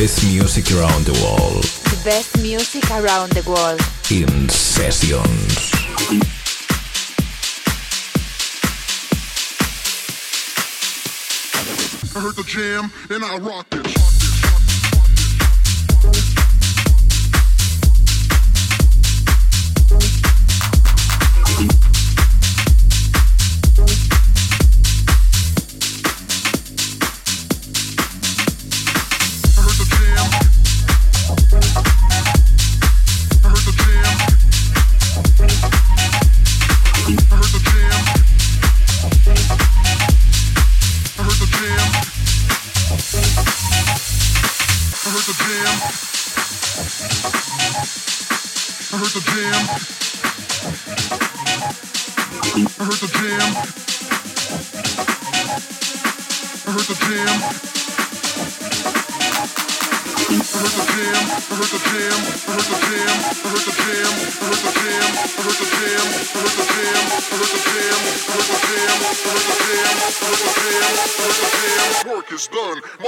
Best music around the world. The best music around the world. In Sessions. I heard the jam and I rocked it.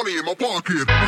Body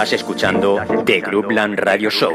Estás escuchando The Groupland Radio Show.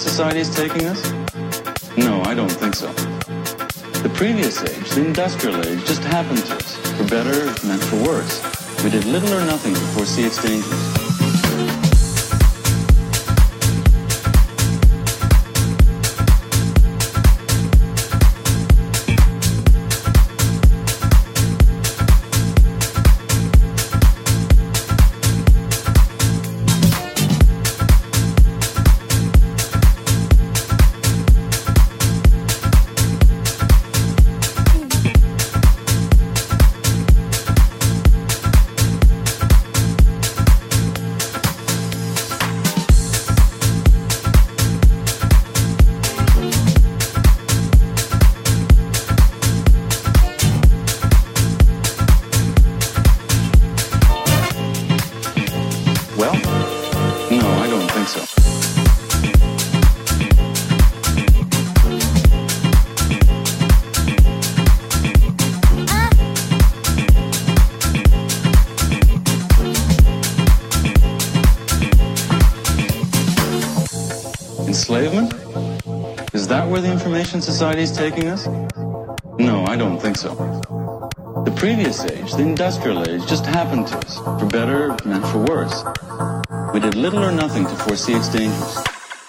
Society is taking us? No, I don't think so. The previous age, the industrial age, just happened to us, for better and for worse. We did little or nothing to foresee its dangers. Taking us? No, I don't think so. The previous age, the industrial age, just happened to us, for better and for worse. We did little or nothing to foresee its dangers.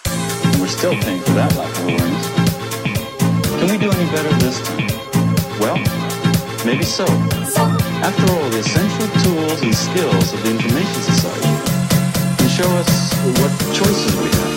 And we're still paying for that lack of awareness. Can we do any better this time? Well, maybe so. After all, the essential tools and skills of the information society can show us what choices we have.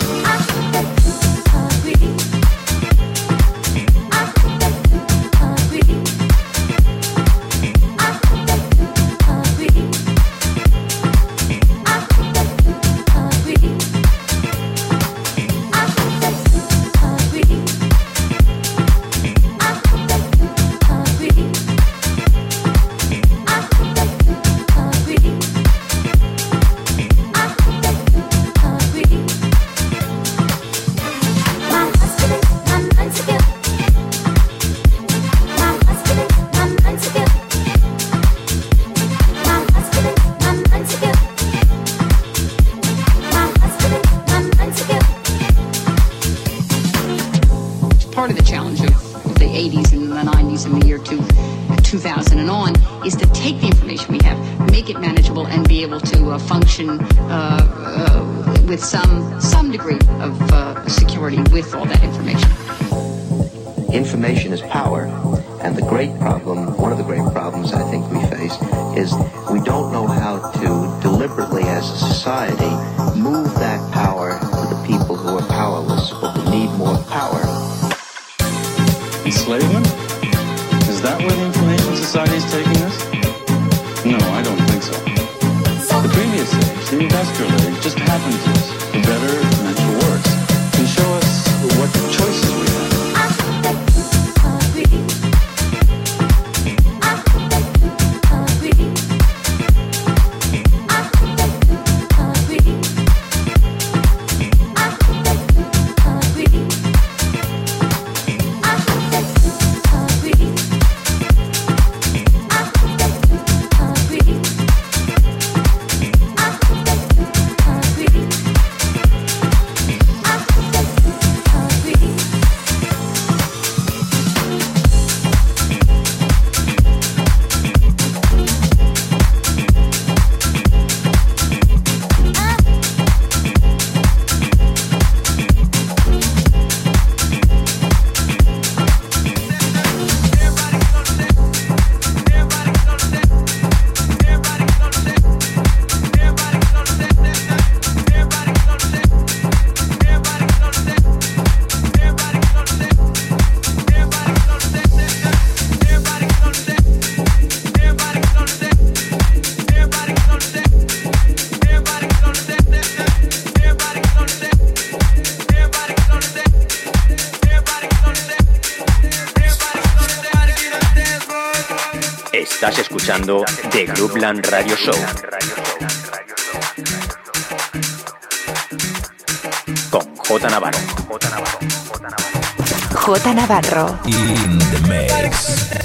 Groupland Radio Show. Con J Navarro. J Navarro. In the mix.